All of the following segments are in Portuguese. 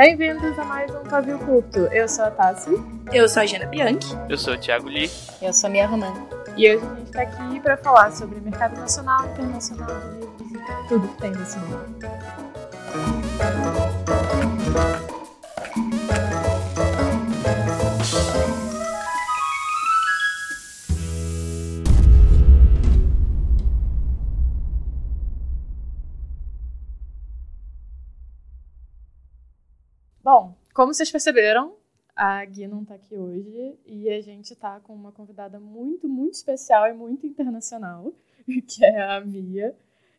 Bem-vindos a mais um Pavio Curto. Eu sou a Tassi. Eu sou a Jana Bianchi. Eu sou o Thiago Lee. Eu sou a Mia Romano. E hoje a gente está aqui para falar sobre mercado nacional, internacional livros e tudo que tem nesse mundo. Como vocês perceberam, a Gui não está aqui hoje e a gente está com uma convidada muito, muito especial e muito internacional, que é a Mia.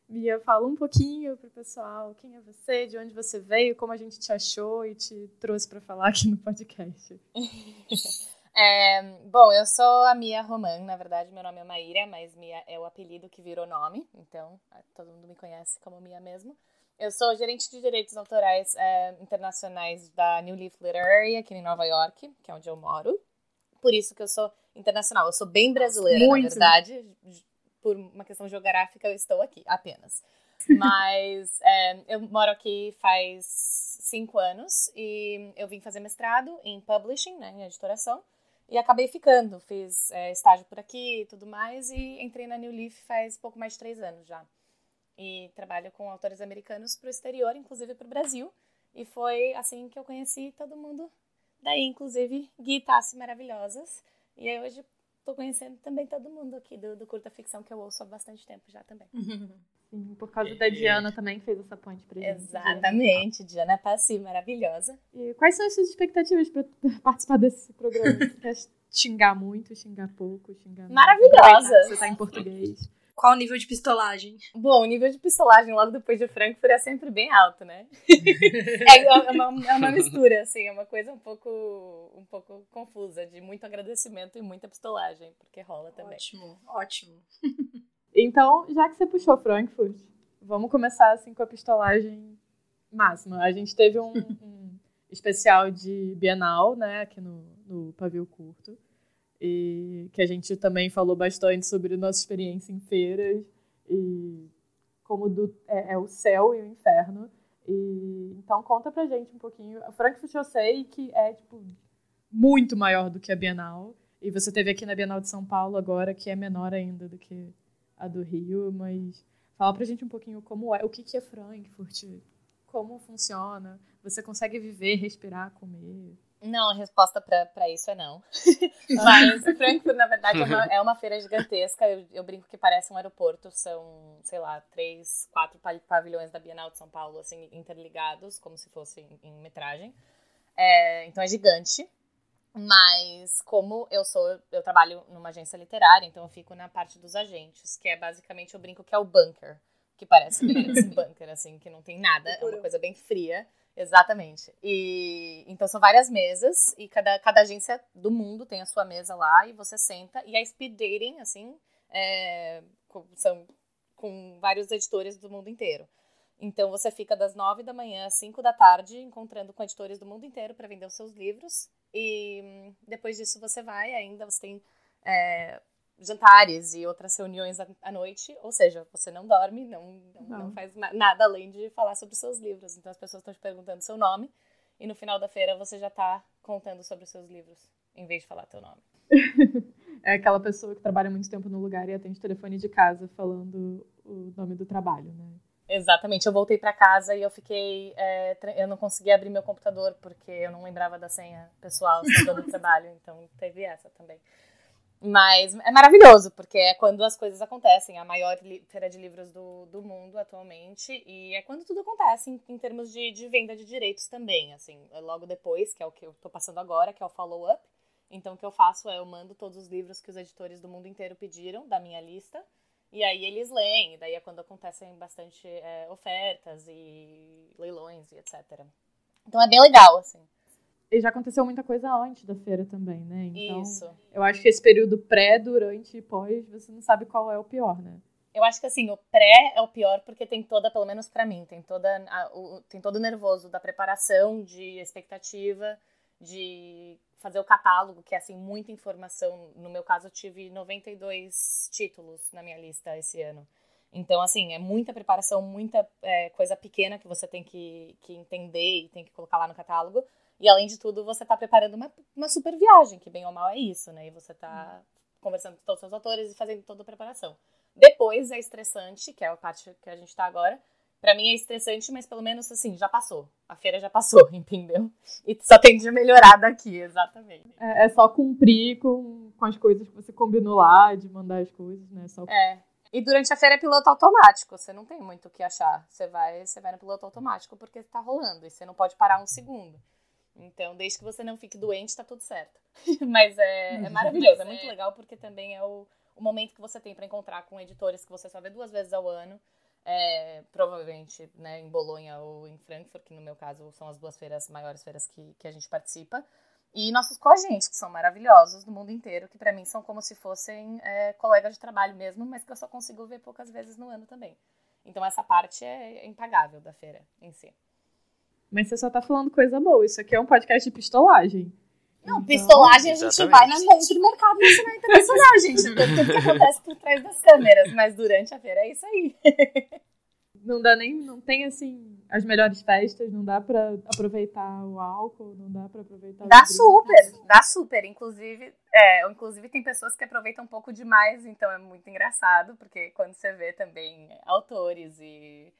Mia, fala um pouquinho para o pessoal quem é você, de onde você veio, como a gente te achou e te trouxe para falar aqui no podcast. é, bom, eu sou a Mia Roman, na verdade meu nome é Maíra, mas Mia é o apelido que virou nome, então todo mundo me conhece como Mia mesmo. Eu sou gerente de direitos autorais é, internacionais da New Leaf Literary aqui em Nova York, que é onde eu moro. Por isso que eu sou internacional. Eu sou bem brasileira, Muito. na verdade. Por uma questão geográfica, eu estou aqui apenas. Mas é, eu moro aqui faz cinco anos e eu vim fazer mestrado em publishing, né, em editoração, e acabei ficando. Fiz é, estágio por aqui e tudo mais, e entrei na New Leaf faz pouco mais de três anos já e trabalho com autores americanos para o exterior, inclusive para o Brasil. E foi assim que eu conheci todo mundo daí, inclusive Gui Tassi maravilhosas. E aí hoje estou conhecendo também todo mundo aqui do, do curta ficção que eu ouço há bastante tempo já também. Sim, por causa da Diana também fez essa ponte pra gente. Exatamente, Diana Passi, maravilhosa. E quais são as suas expectativas para participar desse programa? Você quer xingar muito, xingar pouco, xingar Maravilhosa! Você tá em português. Qual o nível de pistolagem? Bom, o nível de pistolagem logo depois de Frankfurt é sempre bem alto, né? é, é, uma, é uma mistura, assim, é uma coisa um pouco, um pouco confusa, de muito agradecimento e muita pistolagem, porque rola também. Ótimo, ótimo. então, já que você puxou Frankfurt, vamos começar assim com a pistolagem máxima. A gente teve um, um especial de Bienal, né, aqui no, no Pavio Curto e que a gente também falou bastante sobre nossa experiência em feiras e como do, é, é, o céu e o inferno. E, então conta pra gente um pouquinho. A Frankfurt eu sei que é tipo muito maior do que a Bienal. E você teve aqui na Bienal de São Paulo agora, que é menor ainda do que a do Rio, mas fala pra gente um pouquinho como é, o que, que é Frankfurt, como funciona, você consegue viver, respirar, comer. Não, a resposta para isso é não. Mas Frankfurt, na verdade, é uma, é uma feira gigantesca. Eu, eu, brinco que parece um aeroporto. São, sei lá, três, quatro pavilhões da Bienal de São Paulo, assim, interligados, como se fosse em, em metragem. É, então é gigante. Mas como eu sou, eu trabalho numa agência literária, então eu fico na parte dos agentes, que é basicamente eu brinco que é o bunker, que parece um bunker, assim, que não tem nada, é uma coisa bem fria. Exatamente. E então são várias mesas e cada, cada agência do mundo tem a sua mesa lá e você senta e a speed dating assim é, com, são com vários editores do mundo inteiro. Então você fica das nove da manhã às cinco da tarde encontrando com editores do mundo inteiro para vender os seus livros e hum, depois disso você vai ainda você tem é, jantares e outras reuniões à noite, ou seja, você não dorme, não, não, não faz nada além de falar sobre os seus livros. Então as pessoas estão te perguntando seu nome e no final da feira você já está contando sobre os seus livros, em vez de falar teu nome. é aquela pessoa que trabalha muito tempo no lugar e atende telefone de casa falando o nome do trabalho, né? Exatamente. Eu voltei para casa e eu fiquei. É, eu não consegui abrir meu computador porque eu não lembrava da senha pessoal do trabalho. Então teve essa também. Mas é maravilhoso, porque é quando as coisas acontecem. A maior feira de livros do, do mundo atualmente. E é quando tudo acontece em, em termos de, de, venda de direitos também. Assim, é logo depois, que é o que eu tô passando agora, que é o follow-up. Então, o que eu faço é eu mando todos os livros que os editores do mundo inteiro pediram, da minha lista. E aí eles leem. E daí é quando acontecem bastante é, ofertas e leilões e etc. Então é bem legal, assim. E já aconteceu muita coisa antes da feira também, né? Então, Isso. Eu acho que esse período pré, durante e pós, você não sabe qual é o pior, né? Eu acho que assim, o pré é o pior porque tem toda, pelo menos para mim, tem toda a, o, tem todo o nervoso da preparação, de expectativa, de fazer o catálogo, que é assim muita informação. No meu caso, eu tive 92 títulos na minha lista esse ano. Então, assim, é muita preparação, muita é, coisa pequena que você tem que, que entender e tem que colocar lá no catálogo. E, além de tudo, você está preparando uma, uma super viagem, que bem ou mal é isso, né? E você está conversando com todos os autores e fazendo toda a preparação. Depois é estressante, que é a parte que a gente está agora. Para mim é estressante, mas pelo menos, assim, já passou. A feira já passou, entendeu? E só tem de melhorar daqui, exatamente. É, é só cumprir com, com as coisas que você combinou lá, de mandar as coisas, né? Só... É, e durante a feira é piloto automático, você não tem muito o que achar. Você vai, você vai no piloto automático porque tá rolando e você não pode parar um segundo. Então, desde que você não fique doente, tá tudo certo. Mas é, é maravilhoso, é muito legal porque também é o, o momento que você tem para encontrar com editores que você só vê duas vezes ao ano. É, provavelmente né, em Bolonha ou em Frankfurt, que no meu caso são as duas feiras, maiores feiras que, que a gente participa. E nossos coagentes, que são maravilhosos do mundo inteiro, que para mim são como se fossem é, colegas de trabalho mesmo, mas que eu só consigo ver poucas vezes no ano também. Então essa parte é impagável da feira em si. Mas você só tá falando coisa boa. Isso aqui é um podcast de pistolagem. Não, então, pistolagem a gente exatamente. vai na mente do mercado nacional internacional, gente. Tudo que acontece por trás das câmeras. Mas durante a feira é isso aí. não dá nem. Não tem assim as melhores festas, não dá para aproveitar o álcool, não dá para aproveitar Dá super, dá super. Inclusive, é, inclusive tem pessoas que aproveitam um pouco demais, então é muito engraçado, porque quando você vê também autores e,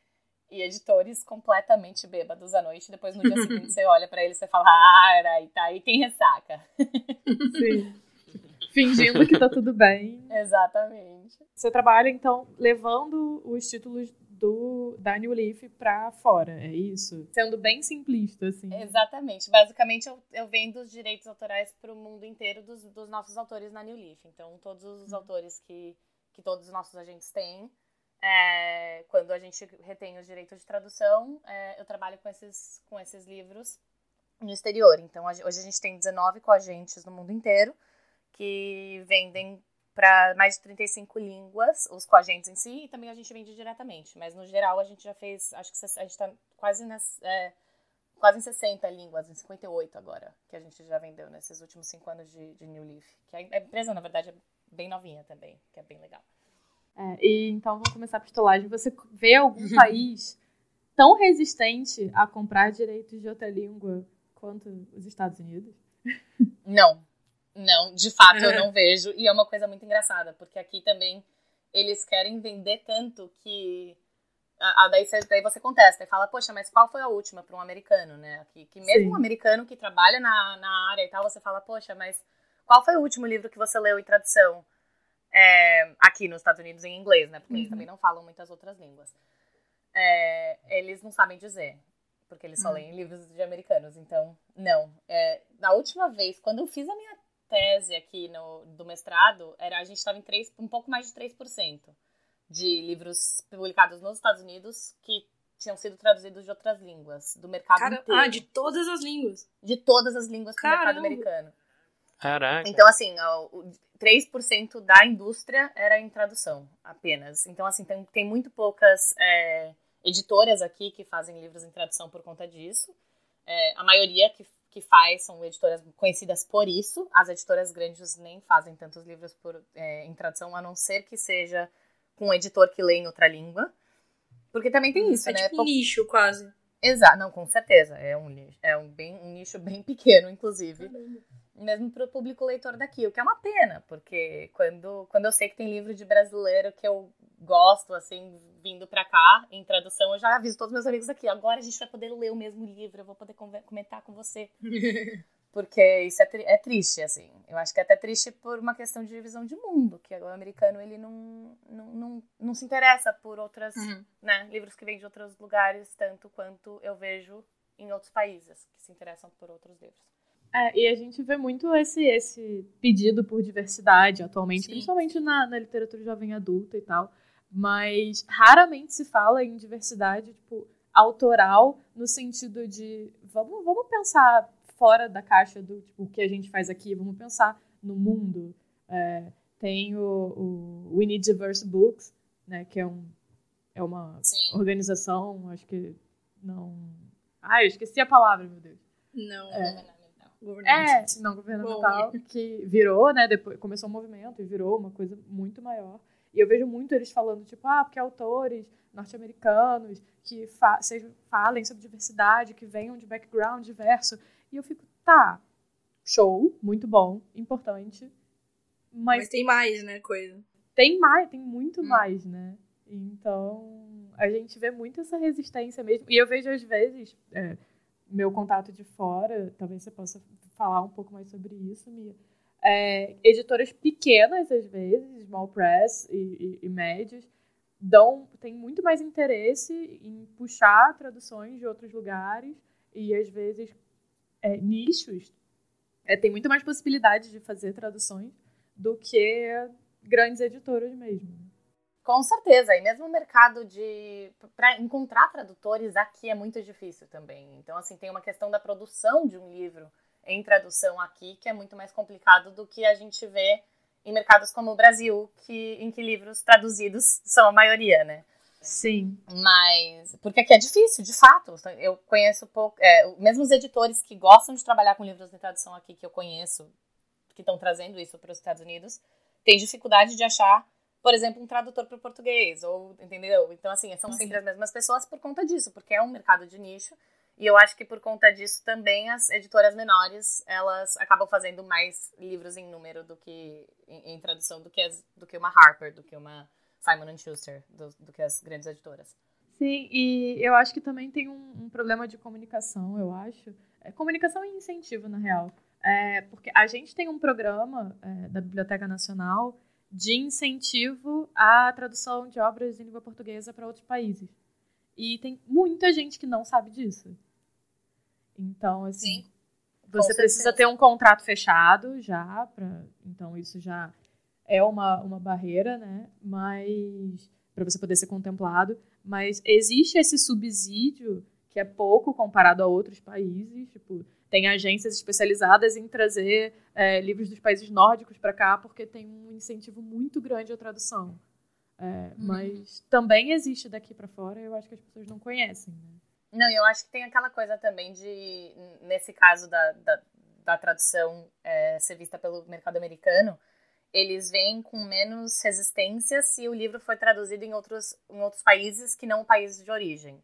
e editores completamente bêbados à noite, depois no dia seguinte você olha para eles e fala, ah, tá aí tem ressaca. Sim. Fingindo que tá tudo bem. Exatamente. Você trabalha, então, levando os títulos do, da New Leaf pra fora, é isso? Sendo bem simplista, assim. Exatamente. Basicamente, eu, eu vendo os direitos autorais pro mundo inteiro dos, dos nossos autores na New Leaf. Então, todos os hum. autores que, que todos os nossos agentes têm, é, quando a gente retém os direitos de tradução, é, eu trabalho com esses, com esses livros no exterior. Então, hoje a gente tem 19 coagentes no mundo inteiro que vendem para mais de 35 línguas, os coagentes em si, e também a gente vende diretamente. Mas no geral a gente já fez, acho que a gente está quase nas. É, quase em 60 línguas, em 58 agora, que a gente já vendeu nesses últimos cinco anos de, de New Leaf. Que a empresa, na verdade, é bem novinha também, que é bem legal. É, e então vamos começar a pistolagem. Você vê algum país tão resistente a comprar direitos de outra língua quanto os Estados Unidos? Não, não, de fato eu não vejo. E é uma coisa muito engraçada, porque aqui também eles querem vender tanto que. A, a daí, você, daí você contesta e fala, poxa, mas qual foi a última para um americano, né? Que, que mesmo Sim. um americano que trabalha na, na área e tal, você fala, poxa, mas qual foi o último livro que você leu em tradução? É, aqui nos Estados Unidos em inglês, né? Porque uhum. eles também não falam muitas outras línguas. É, eles não sabem dizer, porque eles só uhum. leem livros de americanos. Então, não. É, na última vez, quando eu fiz a minha tese aqui no, do mestrado, era a gente estava em 3, um pouco mais de 3% de livros publicados nos Estados Unidos que tinham sido traduzidos de outras línguas, do mercado Cara, inteiro. Ah, de todas as línguas? De todas as línguas do mercado americano. Caraca. Então, assim, o 3% da indústria era em tradução apenas. Então, assim, tem, tem muito poucas é, editoras aqui que fazem livros em tradução por conta disso. É, a maioria que que faz são editoras conhecidas por isso. As editoras grandes nem fazem tantos livros por, é, em tradução, a não ser que seja com um editor que lê em outra língua. Porque também tem hum, isso, é né? Tipo um nicho, quase. Exato, não, com certeza. É um é um, bem, um nicho bem pequeno, inclusive. Mesmo para o público leitor daqui, o que é uma pena, porque quando, quando eu sei que tem livro de brasileiro que eu gosto, assim, vindo pra cá, em tradução, eu já aviso todos meus amigos aqui. Agora a gente vai poder ler o mesmo livro, eu vou poder comentar com você. Porque isso é, tri é, triste, assim. Eu acho que é até triste por uma questão de visão de mundo, que o americano, ele não, não, não, não se interessa por outras, uhum. né, livros que vêm de outros lugares, tanto quanto eu vejo em outros países que se interessam por outros livros. É, e a gente vê muito esse, esse pedido por diversidade atualmente, Sim. principalmente na, na literatura jovem adulta e tal mas raramente se fala em diversidade tipo, autoral no sentido de vamos, vamos pensar fora da caixa do tipo, que a gente faz aqui, vamos pensar no mundo. É, tem o, o We Need Diverse Books, né, que é, um, é uma Sim. organização, acho que não... Ai, eu esqueci a palavra, meu Deus. Não, é, governamental. É, não governamental, Bom. que virou, né, depois começou um movimento e virou uma coisa muito maior. E eu vejo muito eles falando, tipo, ah, porque autores norte-americanos que fa falem sobre diversidade, que venham de background diverso. E eu fico, tá, show, muito bom, importante. Mas, mas tem mais, né, coisa. Tem mais, tem muito hum. mais, né? Então, a gente vê muito essa resistência mesmo. E eu vejo, às vezes, é, meu contato de fora, talvez você possa falar um pouco mais sobre isso, Mia. É, editoras pequenas, às vezes, small press e, e, e médias, dão, tem muito mais interesse em puxar traduções de outros lugares e, às vezes, é, nichos. É, tem muito mais possibilidade de fazer traduções do que grandes editoras mesmo. Com certeza, e mesmo o mercado de para encontrar tradutores aqui é muito difícil também. Então assim, tem uma questão da produção de um livro em tradução aqui que é muito mais complicado do que a gente vê em mercados como o Brasil, que em que livros traduzidos são a maioria, né? Sim. Mas porque aqui é difícil, de fato. Eu conheço pouco, é, mesmo os editores que gostam de trabalhar com livros de tradução aqui que eu conheço, que estão trazendo isso para os Estados Unidos, têm dificuldade de achar por exemplo, um tradutor para o português, ou, entendeu? Então, assim, são sempre as mesmas pessoas por conta disso, porque é um mercado de nicho, e eu acho que por conta disso também as editoras menores, elas acabam fazendo mais livros em número do que, em, em tradução, do que, as, do que uma Harper, do que uma Simon Schuster, do, do, que as grandes editoras. Sim, e eu acho que também tem um, um problema de comunicação, eu acho. É, comunicação e incentivo, na real. É, porque a gente tem um programa é, da Biblioteca Nacional de incentivo à tradução de obras em língua portuguesa para outros países. E tem muita gente que não sabe disso. Então, assim, Sim, você precisa ter um contrato fechado já, pra, então isso já é uma, uma barreira, né? Mas para você poder ser contemplado, mas existe esse subsídio que é pouco comparado a outros países, tipo, tem agências especializadas em trazer é, livros dos países nórdicos para cá, porque tem um incentivo muito grande à tradução. É, uhum. Mas também existe daqui para fora, eu acho que as pessoas não conhecem. Né? Não, eu acho que tem aquela coisa também de, nesse caso da, da, da tradução é, ser vista pelo mercado americano, eles vêm com menos resistência se o livro foi traduzido em outros, em outros países que não o país de origem.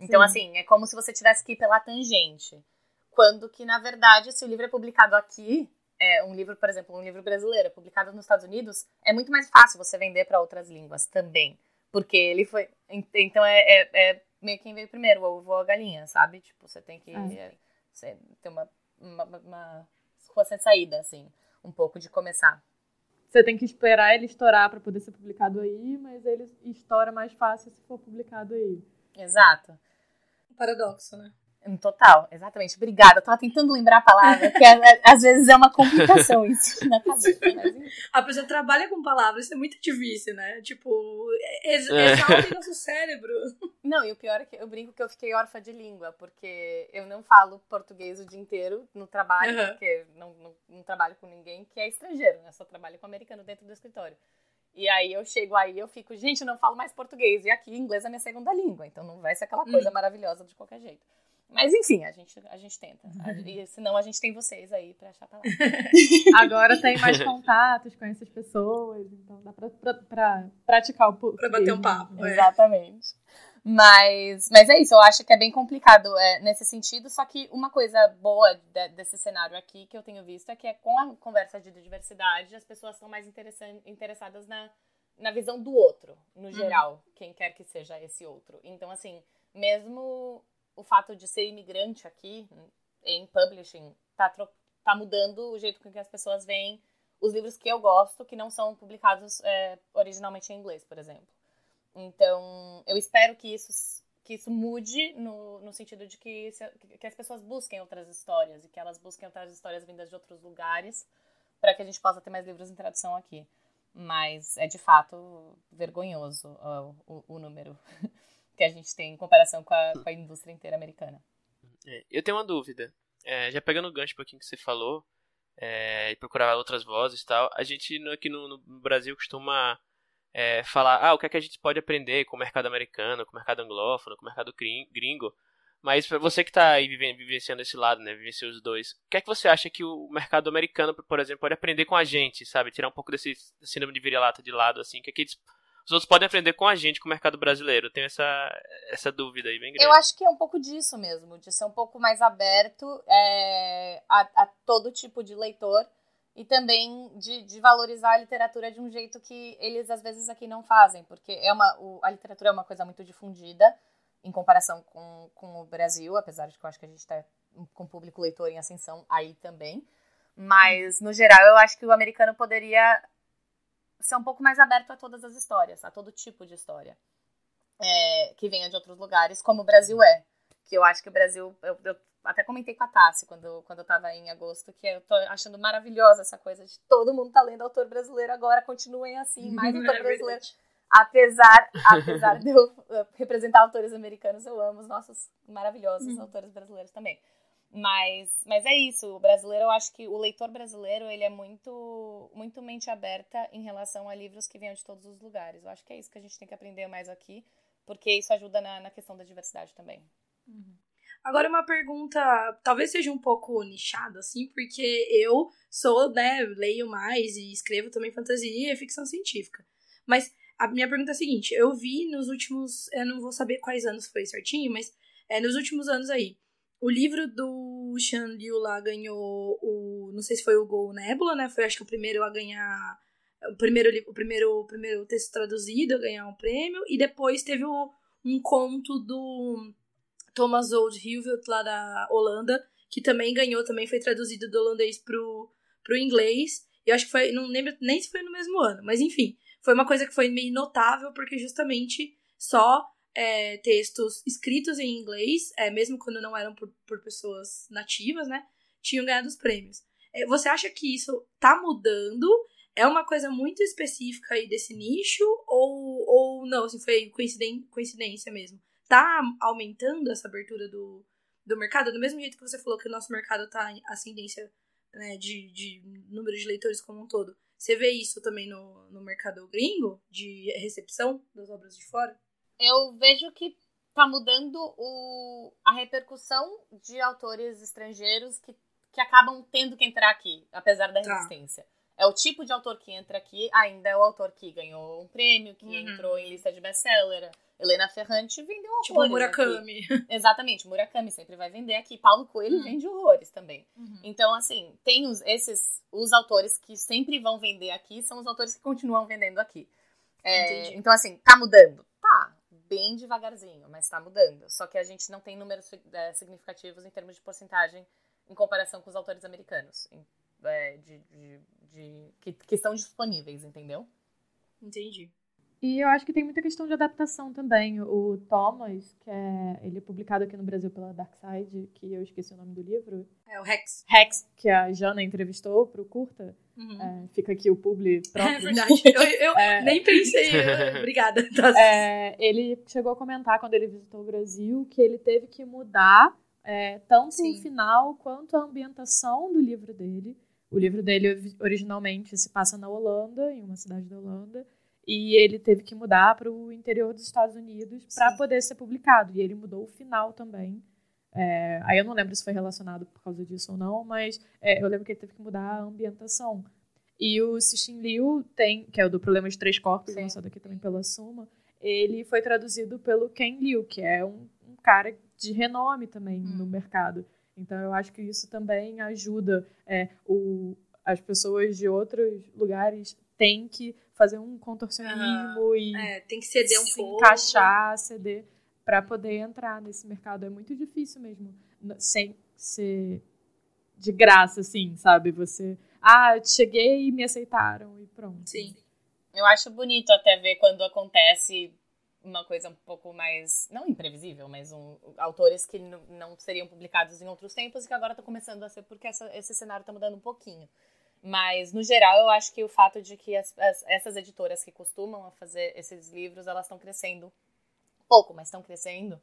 Então, Sim. assim, é como se você tivesse que ir pela tangente. Quando que, na verdade, se o livro é publicado aqui, é, um livro, por exemplo, um livro brasileiro publicado nos Estados Unidos, é muito mais fácil você vender para outras línguas também. Porque ele foi. Então é, é, é, meio quem veio primeiro, o ovo ou a galinha, sabe? Tipo, você tem que é. É, ter uma, uma, uma rua sem saída, assim, um pouco de começar. Você tem que esperar ele estourar para poder ser publicado aí, mas ele estoura mais fácil se for publicado aí. Exato. Paradoxo, né? Total, exatamente. Obrigada. Eu tava tentando lembrar a palavra, que é, é, às vezes é uma complicação isso na cabeça. Mas... A pessoa trabalha com palavras, isso é muito difícil, né? Tipo, ex é. exalta nosso cérebro. Não, e o pior é que eu brinco que eu fiquei órfã de língua, porque eu não falo português o dia inteiro no trabalho, uhum. porque não, não, não, trabalho com ninguém que é estrangeiro, né? Só trabalho com americano dentro do escritório. E aí eu chego aí, eu fico, gente, eu não falo mais português. E aqui inglês é minha segunda língua, então não vai ser aquela coisa hum. maravilhosa de qualquer jeito. Mas enfim, a gente, a gente tenta. E senão a gente tem vocês aí pra achar palavras. Agora tem mais contatos com essas pessoas, então dá pra, pra, pra praticar o português. Pra bater um papo. Né? Exatamente. Mas, mas é isso, eu acho que é bem complicado é, nesse sentido, só que uma coisa boa de, desse cenário aqui que eu tenho visto é que é com a conversa de diversidade, as pessoas são mais interessadas na, na visão do outro, no uhum. geral, uhum. quem quer que seja esse outro. Então, assim, mesmo o fato de ser imigrante aqui em publishing tá, tá mudando o jeito com que as pessoas veem os livros que eu gosto, que não são publicados é, originalmente em inglês, por exemplo. Então, eu espero que isso, que isso mude no, no sentido de que, se, que as pessoas busquem outras histórias e que elas busquem outras histórias vindas de outros lugares para que a gente possa ter mais livros em tradução aqui. Mas é de fato vergonhoso o, o número que a gente tem em comparação com a, com a indústria inteira americana. É, eu tenho uma dúvida. É, já pegando o gancho um pouquinho que você falou, é, e procurar outras vozes e tal, a gente aqui no, no Brasil costuma é, falar, ah, o que é que a gente pode aprender com o mercado americano, com o mercado anglófono, com o mercado gringo, Mas para você que está aí vivenciando esse lado, né, vivenciando os dois, o que é que você acha que o mercado americano, por exemplo, pode aprender com a gente, sabe? Tirar um pouco desse síndrome de vira-lata de lado, assim, que, é que eles, os outros podem aprender com a gente, com o mercado brasileiro. Eu tenho essa, essa dúvida aí bem grande. Eu acho que é um pouco disso mesmo, de ser um pouco mais aberto é, a, a todo tipo de leitor e também de, de, valorizar a literatura de um jeito que eles às vezes aqui não fazem, porque é uma, o, a literatura é uma coisa muito difundida em comparação com, com o Brasil, apesar de que eu acho que a gente está com o público leitor em ascensão aí também. Mas, no geral, eu acho que o americano poderia ser um pouco mais aberto a todas as histórias, a todo tipo de história é, que venha de outros lugares, como o Brasil é. Que eu acho que o Brasil. Eu, eu até comentei com a Tassi quando, quando eu tava em agosto, que eu tô achando maravilhosa essa coisa de todo mundo tá lendo autor brasileiro agora, continuem assim, mais autor brasileiro. Apesar, apesar de eu representar autores americanos, eu amo os nossos maravilhosos uhum. autores brasileiros também. Mas, mas é isso, o brasileiro, eu acho que o leitor brasileiro, ele é muito, muito mente aberta em relação a livros que venham de todos os lugares. Eu acho que é isso que a gente tem que aprender mais aqui, porque isso ajuda na, na questão da diversidade também. Uhum. Agora uma pergunta, talvez seja um pouco nichada, assim, porque eu sou, né, leio mais e escrevo também fantasia e ficção científica. Mas a minha pergunta é a seguinte: eu vi nos últimos. Eu não vou saber quais anos foi certinho, mas é, nos últimos anos aí. O livro do Shan Liu lá ganhou o. Não sei se foi o Gol Nebula, né? Foi acho que o primeiro a ganhar. O primeiro, o primeiro, o primeiro texto traduzido a ganhar um prêmio. E depois teve o, um conto do Thomas Old Hilvelt lá da Holanda, que também ganhou, também foi traduzido do holandês pro, pro inglês. Eu acho que foi. Não lembro nem se foi no mesmo ano, mas enfim foi uma coisa que foi meio notável, porque justamente só é, textos escritos em inglês, é, mesmo quando não eram por, por pessoas nativas, né, tinham ganhado os prêmios. É, você acha que isso tá mudando? É uma coisa muito específica aí desse nicho? Ou, ou não, assim, foi coincidência, mesmo? Tá aumentando essa abertura do, do mercado? Do mesmo jeito que você falou que o nosso mercado tá em ascendência né, de, de número de leitores como um todo. Você vê isso também no, no mercado gringo, de recepção das obras de fora? Eu vejo que tá mudando o, a repercussão de autores estrangeiros que, que acabam tendo que entrar aqui, apesar da tá. resistência. Tá. É o tipo de autor que entra aqui, ainda é o autor que ganhou um prêmio, que uhum. entrou em lista de best-seller. Helena Ferrante vendeu horrores. Tipo Murakami. Aqui. Exatamente, Murakami sempre vai vender aqui. Paulo Coelho uhum. vende horrores também. Uhum. Então, assim, tem os, esses os autores que sempre vão vender aqui, são os autores que continuam vendendo aqui. É, então, assim, tá mudando? Bem devagarzinho, mas tá mudando. Só que a gente não tem números é, significativos em termos de porcentagem em comparação com os autores americanos. É, de, de, de que, que estão disponíveis, entendeu? Entendi. E eu acho que tem muita questão de adaptação também. O Thomas, que é, ele é publicado aqui no Brasil pela Dark Side, que eu esqueci o nome do livro. É o Rex. Rex, que a Jana entrevistou pro Curta. Uhum. É, fica aqui o publi próprio. É verdade. Eu, eu é... nem pensei. Obrigada. Tá. É, ele chegou a comentar quando ele visitou o Brasil que ele teve que mudar é, tanto Sim. o final quanto a ambientação do livro dele. O livro dele originalmente se passa na Holanda, em uma cidade da Holanda e ele teve que mudar para o interior dos Estados Unidos para poder ser publicado. E ele mudou o final também. É, aí eu não lembro se foi relacionado por causa disso ou não, mas é, eu lembro que ele teve que mudar a ambientação. E o Cixin Liu tem, que é o do Problema de Três Corpos, Sim. lançado aqui também pela Suma, ele foi traduzido pelo Ken Liu, que é um, um cara de renome também hum. no mercado. Então eu acho que isso também ajuda é, o, as pessoas de outros lugares têm que fazer um contorcionismo uhum. e é, tem que ceder um se pouco. encaixar, ceder para poder entrar nesse mercado. É muito difícil mesmo, sem ser de graça, assim, sabe? Você, ah, cheguei e me aceitaram e pronto. Sim. Eu acho bonito até ver quando acontece uma coisa um pouco mais, não imprevisível, mas um, autores que não seriam publicados em outros tempos e que agora estão começando a ser, porque essa, esse cenário está mudando um pouquinho. Mas, no geral, eu acho que o fato de que as, as, essas editoras que costumam fazer esses livros, elas estão crescendo pouco, mas estão crescendo.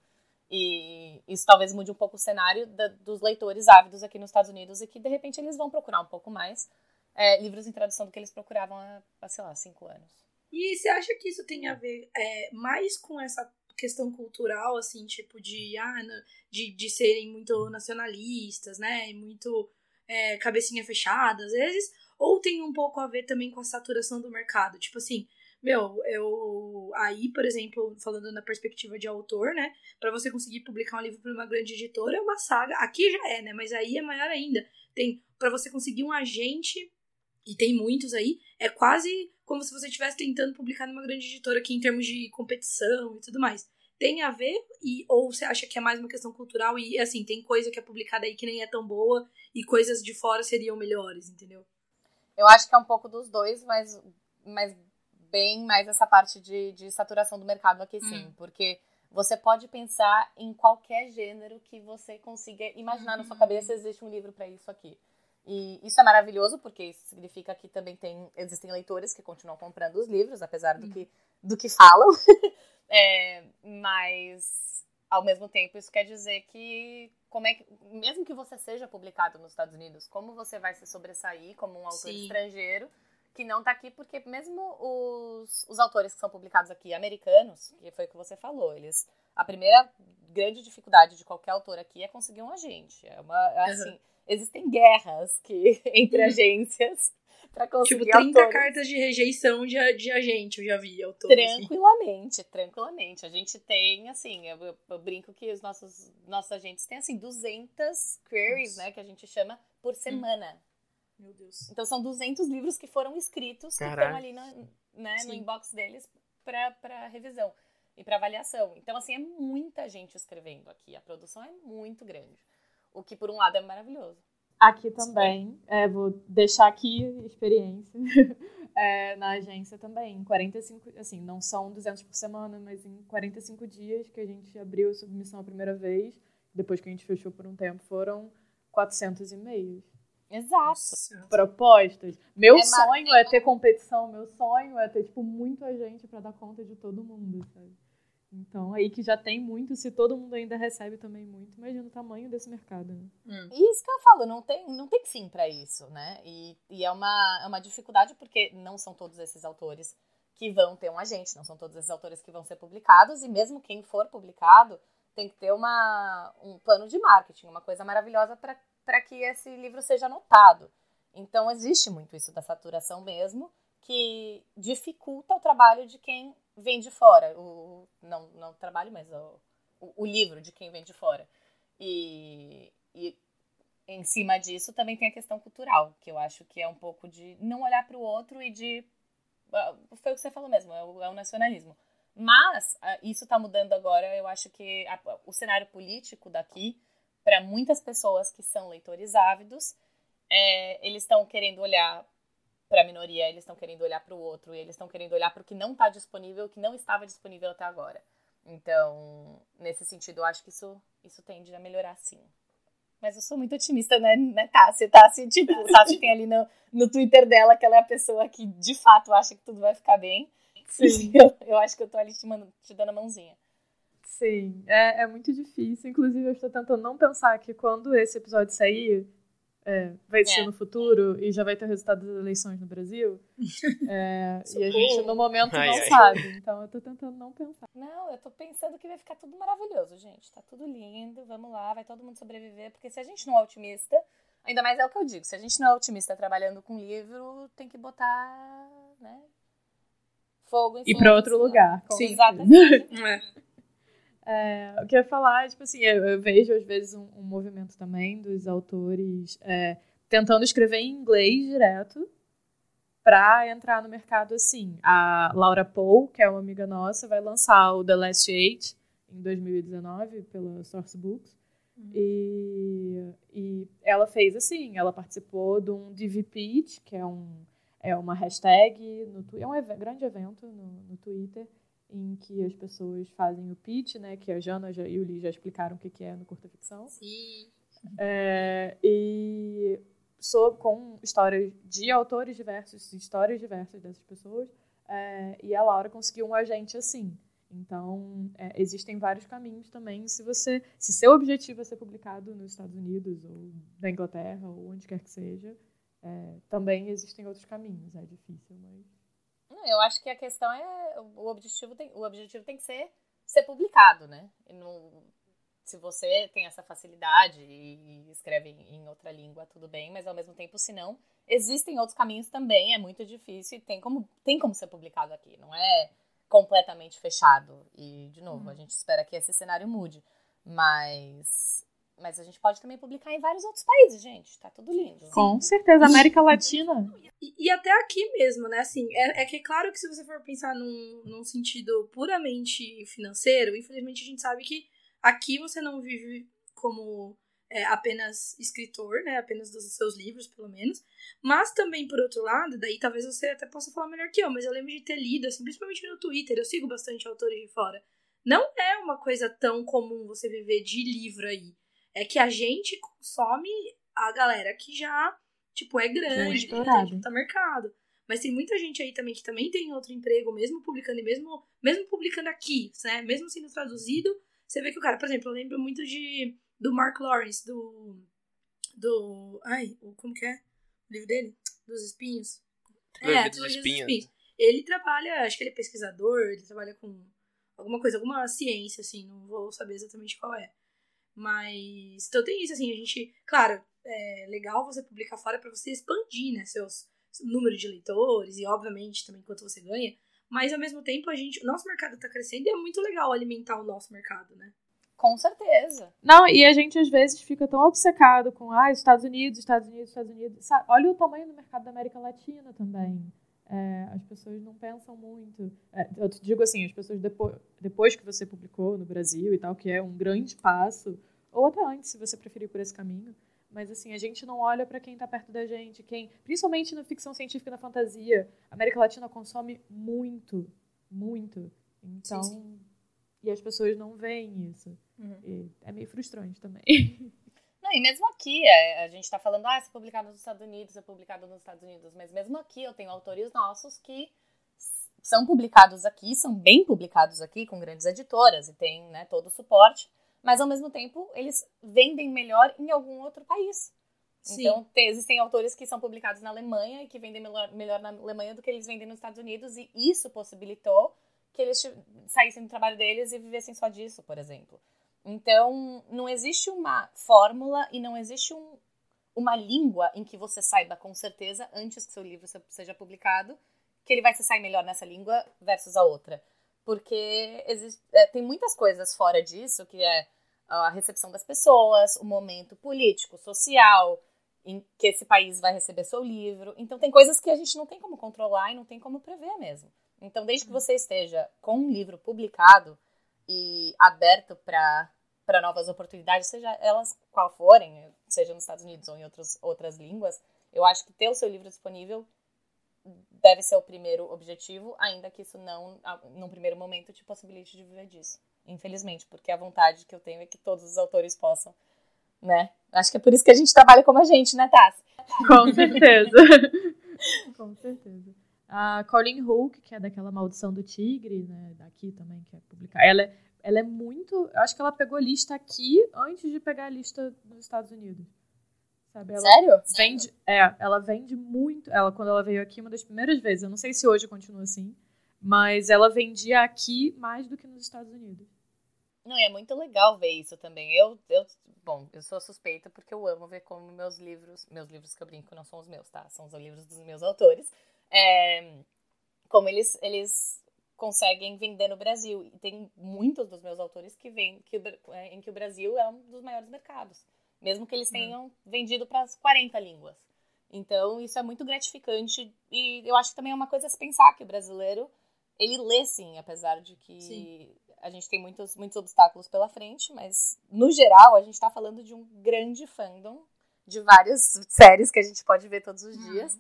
E isso talvez mude um pouco o cenário da, dos leitores ávidos aqui nos Estados Unidos e que, de repente, eles vão procurar um pouco mais é, livros em tradução do que eles procuravam há, sei lá, cinco anos. E você acha que isso tem a ver é, mais com essa questão cultural, assim, tipo de, ah, de, de serem muito nacionalistas, né? E muito é, cabecinha fechada, às vezes. Ou tem um pouco a ver também com a saturação do mercado. Tipo assim, meu, eu. Aí, por exemplo, falando na perspectiva de autor, né? para você conseguir publicar um livro para uma grande editora é uma saga. Aqui já é, né? Mas aí é maior ainda. Tem. para você conseguir um agente, e tem muitos aí, é quase como se você estivesse tentando publicar numa grande editora aqui em termos de competição e tudo mais. Tem a ver? E, ou você acha que é mais uma questão cultural e, assim, tem coisa que é publicada aí que nem é tão boa e coisas de fora seriam melhores, entendeu? Eu acho que é um pouco dos dois, mas, mas bem mais essa parte de, de saturação do mercado aqui, sim. Hum. Porque você pode pensar em qualquer gênero que você consiga imaginar uhum. na sua uhum. cabeça existe um livro para isso aqui. E isso é maravilhoso, porque isso significa que também tem, existem leitores que continuam comprando os livros, apesar do, que, do que falam. é, mas, ao mesmo tempo, isso quer dizer que, como é que, mesmo que você seja publicado nos Estados Unidos, como você vai se sobressair como um autor Sim. estrangeiro que não está aqui, porque mesmo os, os autores que são publicados aqui, americanos, que foi o que você falou, eles. A primeira grande dificuldade de qualquer autor aqui é conseguir um agente. É uma, assim, uhum existem guerras que entre agências para conseguir Tipo, 30 autores. cartas de rejeição de, de agente, eu já vi autores. Assim. Tranquilamente, assim. tranquilamente. A gente tem, assim, eu, eu, eu, brinco que os nossos, nossos agentes têm, assim, 200 queries, Nossa. né, que a gente chama, por hum. semana. Hum. Meu Deus. Então são 200 livros que foram escritos, Caraca. que estão ali no, né, no inbox deles para revisão e para avaliação. Então, assim, é muita gente escrevendo aqui. A produção é muito grande. O que, por um lado, é maravilhoso. Aqui também, é, vou deixar aqui experiência é, na agência também. 45, assim, não são 200 por semana, mas em 45 dias que a gente abriu a submissão a primeira vez, depois que a gente fechou por um tempo, foram 400 e-mails. Exato. Propostas. Meu é sonho é ter competição, meu sonho é ter, tipo, muito agente para dar conta de todo mundo, sabe? Então, aí que já tem muito, se todo mundo ainda recebe também muito, imagina o tamanho desse mercado. Né? Hum. Isso que eu falo, não tem, não tem fim para isso, né? E, e é, uma, é uma dificuldade porque não são todos esses autores que vão ter um agente, não são todos esses autores que vão ser publicados, e mesmo quem for publicado tem que ter uma, um plano de marketing, uma coisa maravilhosa para que esse livro seja notado. Então, existe muito isso da saturação mesmo, que dificulta o trabalho de quem vem de fora. O, não, não trabalho, mas o, o, livro de quem vem de fora. E, e em cima disso também tem a questão cultural, que eu acho que é um pouco de não olhar para o outro e de. Foi o que você falou mesmo, é o, é o nacionalismo. Mas ah, isso está mudando agora. Eu acho que a, o cenário político daqui, para muitas pessoas que são leitores ávidos, é, eles estão querendo olhar para a minoria, eles estão querendo olhar para o outro, e eles estão querendo olhar para o que não está disponível, o que não estava disponível até agora. Então, nesse sentido, eu acho que isso, isso tende a melhorar sim. Mas eu sou muito otimista, né, né Tassi? Tassi, tipo, Tassi tem ali no, no Twitter dela que ela é a pessoa que, de fato, acha que tudo vai ficar bem. Sim. Eu, eu acho que eu tô ali te, mando, te dando a mãozinha. Sim, é, é muito difícil. Inclusive, eu estou tentando não pensar que quando esse episódio sair, é, vai ser é. no futuro e já vai ter o resultado das eleições no Brasil. É, e a gente, no momento, ai, não ai. sabe. Então, eu tô tentando não pensar. Não, eu tô pensando que vai ficar tudo maravilhoso, gente. Tá tudo lindo, vamos lá, vai todo mundo sobreviver. Porque se a gente não é otimista, ainda mais é o que eu digo, se a gente não é otimista trabalhando com livro, tem que botar, né, fogo em E pra outro lugar. Sim, exatamente. é. É, o que eu ia falar, tipo assim, eu, eu vejo às vezes um, um, movimento também dos autores é, tentando escrever em inglês direto para entrar no mercado assim. A Laura Paul, que é uma amiga nossa, vai lançar o The Last Eight em 2019 pela Source Books. Uhum. E, e ela fez assim, ela participou de um DV Pitch, que é, um, é uma hashtag, no, é um ev grande evento no, no Twitter, em que as pessoas fazem o pitch, né? Que a Jana e o Lee já explicaram o que, que é no curta ficção. Sim. É, e sou com histórias de autores diversos, histórias diversas dessas pessoas. É, e a Laura conseguiu um agente assim. Então, é, existem vários caminhos também. Se você, se seu objetivo é ser publicado nos Estados Unidos ou na Inglaterra ou onde quer que seja, é, também existem outros caminhos. É difícil, mas eu acho que a questão é o objetivo tem, o objetivo tem que ser ser publicado, né? Não, se você tem essa facilidade e escreve em outra língua, tudo bem, mas ao mesmo tempo, se não, existem outros caminhos também, é muito difícil e tem como, tem como ser publicado aqui, não é completamente fechado. E, de novo, uhum. a gente espera que esse cenário mude. Mas mas a gente pode também publicar em vários outros países, gente. Tá tudo lindo. Com certeza, América Latina. E, e, até aqui mesmo, né? Assim, é, é que é claro que se você for pensar num, num sentido puramente financeiro, infelizmente a gente sabe que aqui você não vive como é, apenas escritor, né? Apenas dos seus livros, pelo menos. Mas também, por outro lado, daí talvez você até possa falar melhor que eu, mas eu lembro de ter lido, assim, principalmente no Twitter, eu sigo bastante autores de fora. Não é uma coisa tão comum você viver de livro aí. É que a gente consome a galera que já, tipo, é grande, que tem tá mercado. Mas tem muita gente aí também que também tem outro emprego, mesmo publicando e mesmo, mesmo publicando aqui, né? Mesmo sendo traduzido, você vê que o cara, por exemplo, eu lembro muito de do Mark Lawrence, do. Do. Ai, como que é? O livro dele? Dos espinhos. Trilogia é, dos espinhos. dos espinhos. Ele trabalha, acho que ele é pesquisador, ele trabalha com alguma coisa, alguma ciência, assim, não vou saber exatamente qual é. Mas. Então tem isso, assim, a gente. Claro, é legal você publicar fora para você expandir, né, seus número de leitores e, obviamente, também quanto você ganha. Mas ao mesmo tempo, a gente. O nosso mercado tá crescendo e é muito legal alimentar o nosso mercado, né? Com certeza. Não, e a gente às vezes fica tão obcecado com ah, Estados Unidos, Estados Unidos, Estados Unidos. Sabe? Olha o tamanho do mercado da América Latina também. É, as pessoas não pensam muito. É, eu digo assim, as pessoas depois, depois que você publicou no Brasil e tal, que é um grande passo, ou até antes, se você preferir por esse caminho. Mas assim, a gente não olha para quem está perto da gente, quem, principalmente na ficção científica e na fantasia, a América Latina consome muito, muito. Então, sim, sim. e as pessoas não veem isso. Uhum. é meio frustrante também. Não, e mesmo aqui, é, a gente está falando, ah, é publicado nos Estados Unidos, é publicado nos Estados Unidos, mas mesmo aqui eu tenho autores nossos que são publicados aqui, são bem publicados aqui, com grandes editoras e tem né, todo o suporte, mas ao mesmo tempo eles vendem melhor em algum outro país. Sim. Então, tem, existem autores que são publicados na Alemanha e que vendem melhor, melhor na Alemanha do que eles vendem nos Estados Unidos, e isso possibilitou que eles saíssem do trabalho deles e vivessem só disso, por exemplo. Então, não existe uma fórmula e não existe um, uma língua em que você saiba com certeza, antes que seu livro seja publicado, que ele vai se sair melhor nessa língua versus a outra. Porque existe, é, tem muitas coisas fora disso, que é a recepção das pessoas, o momento político, social, em que esse país vai receber seu livro. Então, tem coisas que a gente não tem como controlar e não tem como prever mesmo. Então, desde que você esteja com um livro publicado, e aberto para novas oportunidades, seja elas qual forem, seja nos Estados Unidos ou em outros, outras línguas, eu acho que ter o seu livro disponível deve ser o primeiro objetivo, ainda que isso não, num primeiro momento, te possibilite de viver disso. Infelizmente, porque a vontade que eu tenho é que todos os autores possam, né? Acho que é por isso que a gente trabalha como a gente, né, Tassi? Com certeza. Com certeza. A Colleen Hulk, que é daquela Maldição do Tigre, né, daqui também, que é publicar. Ela é, ela é muito. Eu acho que ela pegou lista aqui antes de pegar a lista nos Estados Unidos. Sabe? Ela Sério? Vende, é, ela vende muito. Ela, quando ela veio aqui, uma das primeiras vezes, eu não sei se hoje continua assim, mas ela vendia aqui mais do que nos Estados Unidos. Não, e é muito legal ver isso também. Eu, eu, bom, eu sou suspeita porque eu amo ver como meus livros, meus livros que eu brinco não são os meus, tá? São os livros dos meus autores é, como eles, eles conseguem vender no Brasil. E tem muitos dos meus autores que vêm que, é, em que o Brasil é um dos maiores mercados, mesmo que eles hum. tenham vendido para as 40 línguas. Então, isso é muito gratificante e eu acho que também é uma coisa a se pensar que o brasileiro, ele lê sim, apesar de que sim. a gente tem muitos, muitos obstáculos pela frente, mas no geral a gente está falando de um grande fandom de várias séries que a gente pode ver todos os hum. dias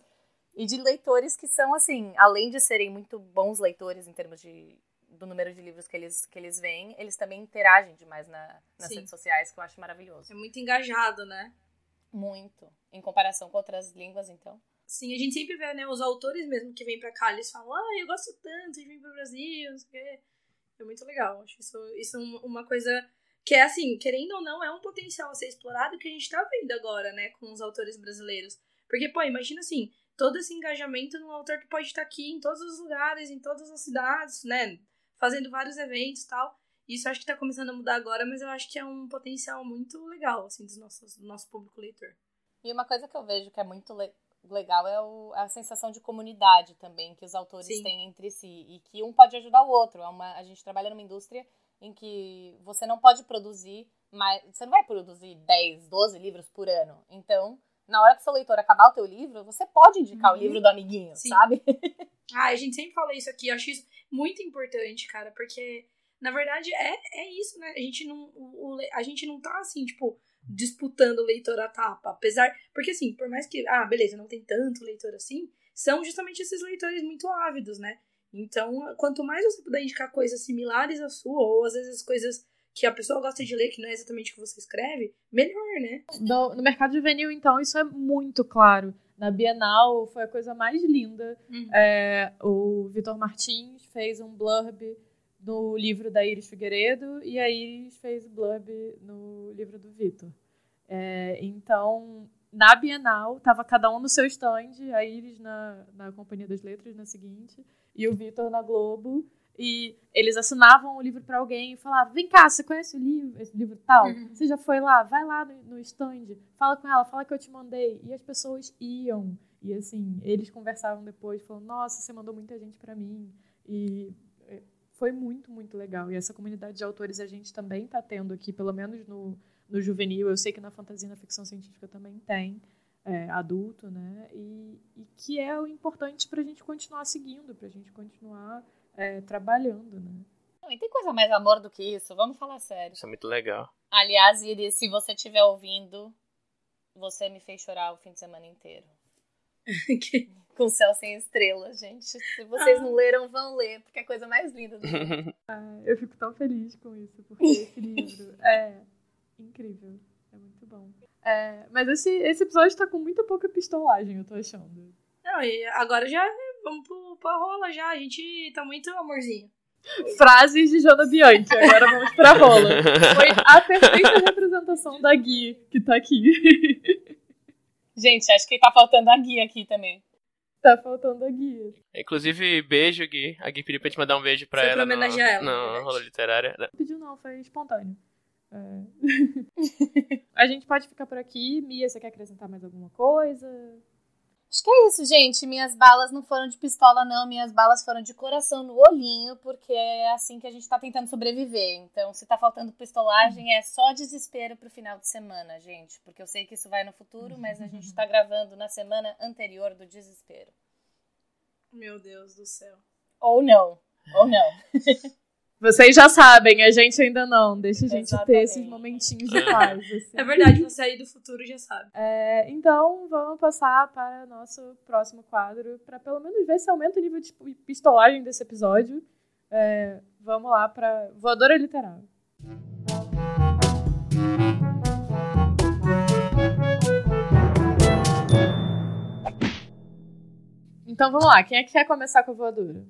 e de leitores que são, assim, além de serem muito bons leitores em termos de, do número de livros que eles, que eles veem, eles também interagem demais na, nas Sim. redes sociais, que eu acho maravilhoso. É muito engajado, né? Muito. Em comparação com outras línguas, então. Sim, a gente sempre vê, né, os autores mesmo que vêm pra cá, eles falam, ah, eu gosto tanto de vir pro Brasil, não sei o quê. É muito legal. Acho isso, isso é uma coisa que é assim, querendo ou não, é um potencial a ser explorado que a gente tá vendo agora, né, com os autores brasileiros. Porque, pô, imagina assim, todo esse engajamento num autor que pode estar aqui em todos os lugares, em todas as cidades, né? Fazendo vários eventos e tal. Isso acho que tá começando a mudar agora, mas eu acho que é um potencial muito legal, assim, dos nossos, do nosso público leitor. E uma coisa que eu vejo que é muito le legal é o, a sensação de comunidade também que os autores Sim. têm entre si e que um pode ajudar o outro. É uma, a gente trabalha numa indústria em que você não pode produzir mais, você não vai produzir 10, 12 livros por ano. Então, na hora que seu leitor acabar o teu livro, você pode indicar uhum. o livro do amiguinho, Sim. sabe? ah, a gente sempre fala isso aqui, acho isso muito importante, cara, porque na verdade é, é isso, né? A gente não o, a gente não tá assim, tipo, disputando leitor a tapa, apesar, porque assim, por mais que, ah, beleza, não tem tanto leitor assim, são justamente esses leitores muito ávidos, né? Então, quanto mais você puder indicar coisas similares à sua, ou às vezes coisas que a pessoa gosta de ler, que não é exatamente o que você escreve, melhor, né? No, no mercado juvenil, então, isso é muito claro. Na Bienal foi a coisa mais linda. Uhum. É, o Vitor Martins fez um blurb no livro da Iris Figueiredo e a Iris fez o blurb no livro do Vitor. É, então, na Bienal, tava cada um no seu stand, a Iris na, na Companhia das Letras na seguinte, e o Vitor na Globo. E eles assinavam o livro para alguém e falavam: Vem cá, você conhece o livro, esse livro tal? Uhum. Você já foi lá? Vai lá no, no stand, fala com ela, fala que eu te mandei. E as pessoas iam. E assim, eles conversavam depois, falando: Nossa, você mandou muita gente para mim. E é, foi muito, muito legal. E essa comunidade de autores a gente também está tendo aqui, pelo menos no, no juvenil. Eu sei que na fantasia e na ficção científica também tem. É, adulto, né? E, e que é o importante para a gente continuar seguindo, para a gente continuar é, trabalhando, né? Não, e tem coisa mais amor do que isso, vamos falar sério. Isso é muito legal. Aliás, Iris, se você estiver ouvindo, você me fez chorar o fim de semana inteiro. Com Céu Sem Estrelas, gente. Se vocês ah. não leram, vão ler, porque é a coisa mais linda do mundo. Ah, eu fico tão feliz com isso, porque esse livro é incrível. É muito bom. É, mas esse, esse episódio tá com muita pouca pistolagem, eu tô achando. Não, e agora já vamos pro, pra rola já. A gente tá muito amorzinho. Frases de Jona Bianchi, agora vamos pra rola. Foi a perfeita representação da Gui que tá aqui. Gente, acho que tá faltando a Gui aqui também. Tá faltando a Gui. Inclusive, beijo, Gui. A Gui pediu pra gente mandar um beijo pra foi ela. Pra homenagear no, ela. rola literária. Não pediu não, foi espontâneo. É. a gente pode ficar por aqui. Mia, você quer acrescentar mais alguma coisa? Acho que é isso, gente. Minhas balas não foram de pistola, não. Minhas balas foram de coração no olhinho, porque é assim que a gente tá tentando sobreviver. Então, se tá faltando pistolagem, é só desespero pro final de semana, gente. Porque eu sei que isso vai no futuro, mas a gente tá gravando na semana anterior do desespero. Meu Deus do céu. Ou não. Ou não. Vocês já sabem, a gente ainda não. Deixa a gente Exatamente. ter esses momentinhos de paz. Assim. É verdade, você aí do futuro já sabe. É, então, vamos passar para nosso próximo quadro, para pelo menos ver se aumenta o nível de pistolagem desse episódio. É, vamos lá para Voadora Literal. Então vamos lá, quem é que quer começar com a voadora?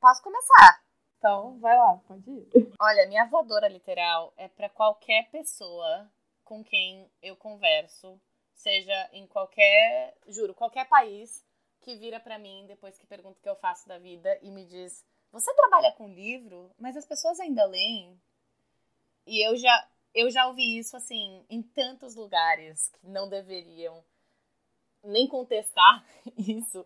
Posso começar. Então, vai lá, pode ir. Olha, minha voadora literal é para qualquer pessoa com quem eu converso, seja em qualquer, juro, qualquer país que vira para mim depois que pergunta o que eu faço da vida e me diz: "Você trabalha com livro, mas as pessoas ainda leem?" E eu já eu já ouvi isso assim em tantos lugares que não deveriam nem contestar isso.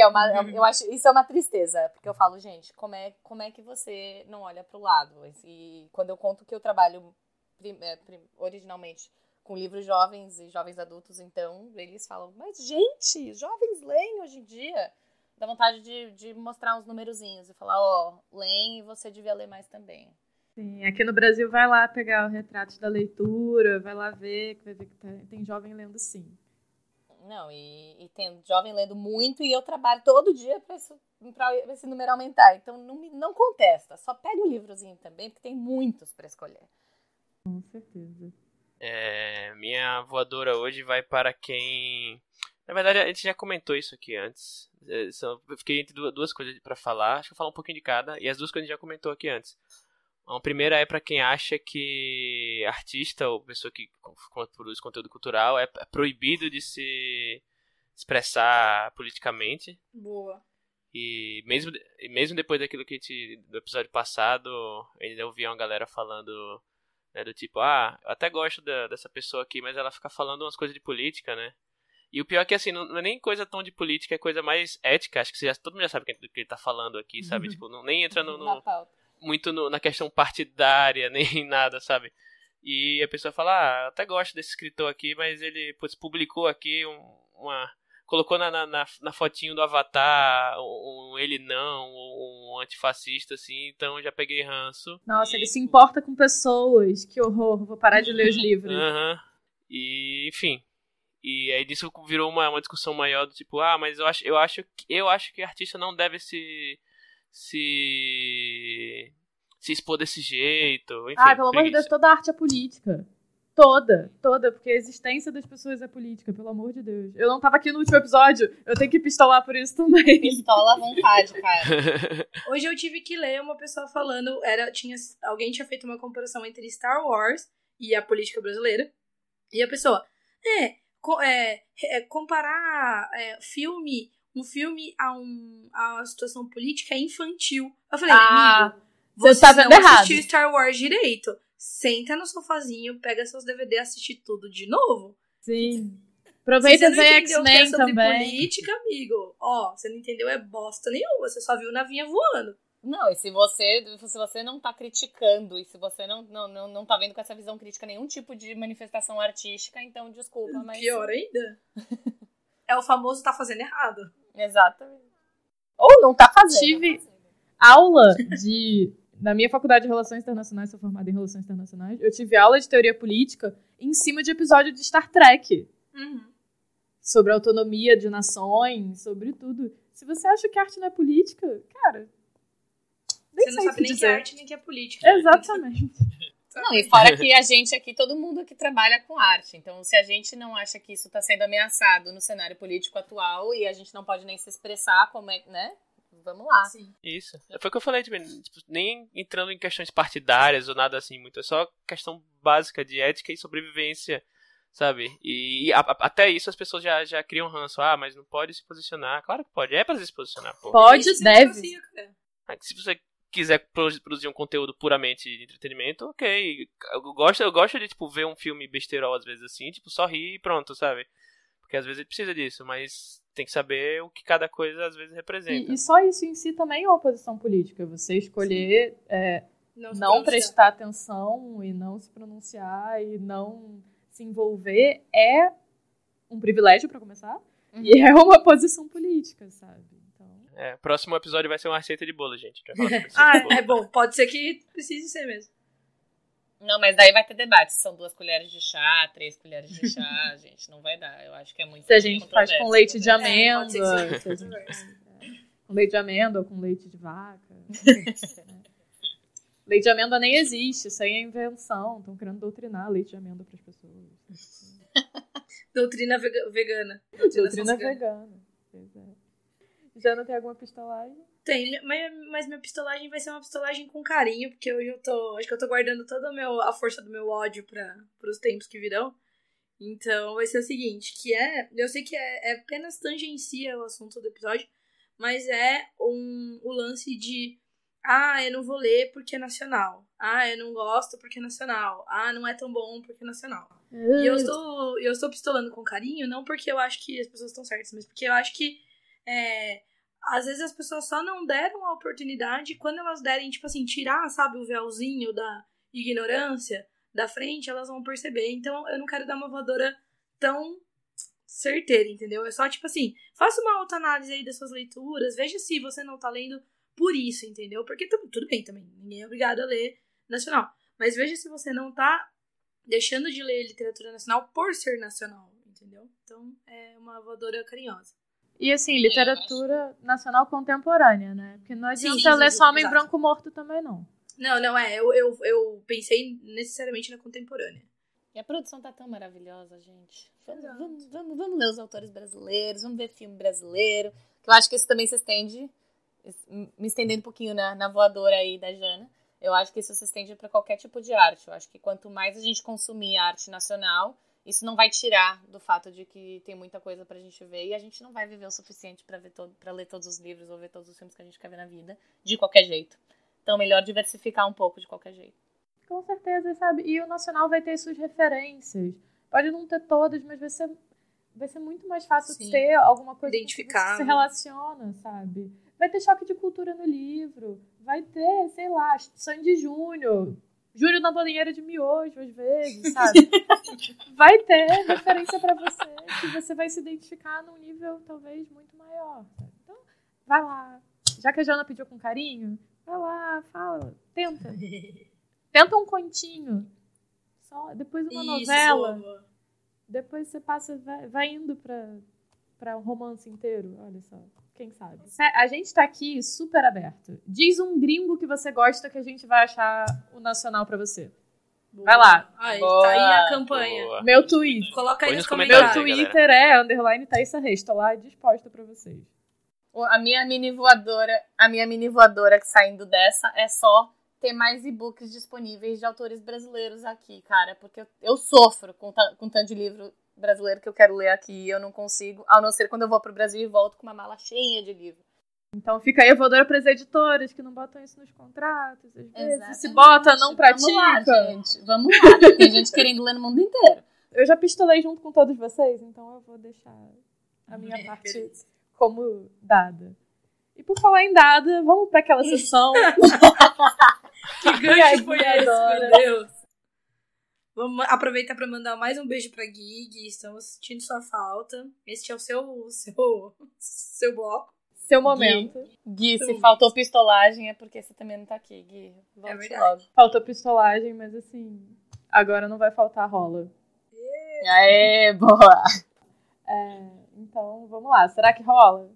Que é uma, uhum. eu acho, isso é uma tristeza, porque eu falo, gente, como é, como é que você não olha para o lado? E quando eu conto que eu trabalho é, originalmente com livros jovens e jovens adultos, então eles falam, mas gente, jovens leem hoje em dia. Dá vontade de, de mostrar uns numerozinhos e falar, ó, oh, leem e você devia ler mais também. Sim, aqui no Brasil vai lá pegar o retrato da leitura, vai lá ver, vai ver que tem, tem jovem lendo sim. Não, e, e tem jovem lendo muito e eu trabalho todo dia para esse número aumentar. Então não, não contesta, só pega um livrozinho também, porque tem muitos para escolher. Com certeza. É, minha voadora hoje vai para quem. Na verdade, a gente já comentou isso aqui antes. É, eu fiquei entre duas coisas para falar. Acho que eu vou falar um pouquinho de cada. E as duas coisas a gente já comentou aqui antes. A primeira é para quem acha que artista ou pessoa que produz conteúdo cultural é proibido de se expressar politicamente. Boa. E mesmo, mesmo depois daquilo que a gente, do episódio passado, ainda ouvi uma galera falando né, do tipo, ah, eu até gosto da, dessa pessoa aqui, mas ela fica falando umas coisas de política, né? E o pior é que, assim, não, não, é nem coisa tão de política, é coisa mais ética. Acho que já, todo mundo já sabe do que ele tá falando aqui, sabe? Uhum. Tipo, não, nem entra no, no muito no, na questão partidária, nem nada, sabe? E a pessoa fala, ah, até gosto desse escritor aqui, mas ele putz, publicou aqui um, uma. Colocou na, na, na, fotinho do Avatar um, um ele não, um, um, antifascista, assim, então já peguei ranço. Nossa, e... ele se importa com pessoas, que horror, vou parar de ler os livros. Uhum. E, enfim. E aí disso virou uma, uma discussão maior do tipo, ah, mas eu acho, eu acho que eu acho que artista não deve se. se se expor desse jeito. Enfim, ah, pelo amor de Deus, toda arte é política. Toda, toda, porque a existência das pessoas é política, pelo amor de Deus. Eu não tava aqui no último episódio, eu tenho que pistolar por isso também. Pistola à vontade, cara. Hoje eu tive que ler uma pessoa falando, era, tinha, alguém tinha feito uma comparação entre Star Wars e a política brasileira. E a pessoa, é, é, é comparar é, filme, um filme a, um, a uma situação política é infantil. Eu falei, ah. amigo você, tá vendo não errado. assistiu Star Wars direito. Senta no sofazinho, pega seus DVD e assiste tudo de novo. Sim. Aproveita e ver X-Men é também. política, amigo. Ó, você não entendeu é bosta nenhuma. Você só viu o navinha voando. Não, e se você, se você não tá criticando e se você não, não, não, não tá vendo com essa visão crítica nenhum tipo de manifestação artística, então desculpa, mas. Pior ainda. é o famoso tá fazendo errado. Exatamente. Ou não tá fazendo. Tive aula de na minha faculdade de Relações Internacionais, sou formada em Relações Internacionais, eu tive aula de teoria política em cima de episódio de Star Trek. Uhum. Sobre autonomia de nações, sobre tudo. Se você acha que arte não é política, cara. Nem você não sabe nem dizer. que é arte nem que é política. Exatamente. Não, e fora que a gente aqui, todo mundo que trabalha com arte. Então, se a gente não acha que isso está sendo ameaçado no cenário político atual e a gente não pode nem se expressar como é, né? Vamos lá. Sim. Isso. Foi o que eu falei, tipo, tipo, nem entrando em questões partidárias ou nada assim, muito. É só questão básica de ética e sobrevivência, sabe? E, a, a, até isso as pessoas já, já criam ranço. Ah, mas não pode se posicionar. Claro que pode. É pra se posicionar, pô. Pode, deve. Se você quiser produzir um conteúdo puramente de entretenimento, ok. Eu gosto, eu gosto de, tipo, ver um filme besterol às vezes assim, tipo, só rir e pronto, sabe? Porque às vezes ele precisa disso, mas tem que saber o que cada coisa às vezes representa. E, e só isso em si também é uma posição política. Você escolher é, não, não prestar atenção e não se pronunciar e não se envolver é um privilégio para começar uhum. e é uma posição política, sabe? Então... É, próximo episódio vai ser uma receita de bolo, gente. ah, é bom. Pode ser que precise ser mesmo. Não, mas daí vai ter debate. São duas colheres de chá, três colheres de chá, gente, não vai dar. Eu acho que é muito. Se a gente faz com leite de amêndoa. É, com leite de amêndoa, com leite de vaca. leite de amêndoa nem existe, isso aí é invenção. Estão querendo doutrinar leite de amêndoa para as pessoas. Doutrina vegana. Doutrina, Doutrina vegana. Pois é. Já não tem alguma pistolagem? Tem, mas, mas minha pistolagem vai ser uma pistolagem com carinho, porque hoje eu tô. Acho que eu tô guardando toda a, meu, a força do meu ódio para os tempos que virão. Então vai ser o seguinte, que é. Eu sei que é, é apenas tangencia o assunto do episódio, mas é um, o lance de. Ah, eu não vou ler porque é nacional. Ah, eu não gosto porque é nacional. Ah, não é tão bom porque é nacional. Uh. E eu estou, eu estou pistolando com carinho, não porque eu acho que as pessoas estão certas, mas porque eu acho que é, às vezes as pessoas só não deram a oportunidade quando elas derem, tipo assim, tirar, sabe, o véuzinho da ignorância da frente, elas vão perceber. Então eu não quero dar uma voadora tão certeira, entendeu? É só tipo assim, faça uma autoanálise aí das suas leituras, veja se você não tá lendo por isso, entendeu? Porque tudo bem também, ninguém é obrigado a ler nacional. Mas veja se você não tá deixando de ler literatura nacional por ser nacional, entendeu? Então é uma voadora carinhosa. E assim, literatura nacional contemporânea, né? Porque não adianta sim, sim, ler só Homem Branco Morto também, não. Não, não, é. Eu, eu, eu pensei necessariamente na contemporânea. E a produção tá tão maravilhosa, gente. Vamos, vamos, vamos, vamos, ler os autores brasileiros, vamos ver filme brasileiro. Eu acho que isso também se estende, me estendendo um pouquinho na, na voadora aí da Jana. Eu acho que isso se estende para qualquer tipo de arte. Eu acho que quanto mais a gente consumir arte nacional, isso não vai tirar do fato de que tem muita coisa pra gente ver e a gente não vai viver o suficiente para ver todo, para ler todos os livros ou ver todos os filmes que a gente quer ver na vida, de qualquer jeito. Então, melhor diversificar um pouco de qualquer jeito. Com certeza, sabe? E o Nacional vai ter suas referências. Pode não ter todas, mas vai ser, vai ser muito mais fácil Sim. ter alguma coisa que Identificável. se relaciona, sabe? Vai ter choque de cultura no livro. Vai ter, sei lá, Sandy Júnior. Júnior na bolinheira de miojo, às vezes, sabe? vai ter referência pra você que você vai se identificar num nível talvez muito maior. Então, vai lá. Já que a Jana pediu com carinho, vai lá, fala, tenta. Tenta um continho. Só, depois uma Isso, novela. Depois você passa, vai, vai indo pra, pra um romance inteiro. Olha só. Quem sabe? A gente tá aqui super aberto. Diz um gringo que você gosta que a gente vai achar o nacional pra você. Boa. Vai lá. Aí, Boa. tá aí a campanha. Boa. Meu Twitter. Coloca aí nos Meu comentários aí, Twitter é underline Thaisa Reis. Tô lá disposta pra vocês. O- A minha mini voadora, a minha mini voadora que saindo dessa é só ter mais e-books disponíveis de autores brasileiros aqui, cara, porque eu, eu sofro com, ta- com tanto de livro brasileiro que eu quero ler aqui e eu não consigo, a não ser quando eu vou pro Brasil e volto com uma mala cheia de livro. Então fica aí a voadora pras editoras que não botam isso nos contratos. Às vezes. Exatamente. Se bota, não pratica. Vamos lá, gente. Vamos lá. Tem gente querendo ler no mundo inteiro. Eu já pistolei junto com todos vocês, então eu vou deixar a minha É, parte beleza. como dada. E por falar em dada, vamos pra aquela sessão. Que gancho foi esse, meu Deus? Vamos aproveitar para mandar mais um beijo pra Gui. Gui, estamos sentindo sua falta. Este é o seu, seu, seu bloco. Seu momento. Gui, se Muito. faltou pistolagem é porque você também não tá aqui, Gui. Volte verdade. logo. Faltou pistolagem, mas assim, agora não vai faltar rola. Aê, boa. É, então, vamos lá. Será que rola?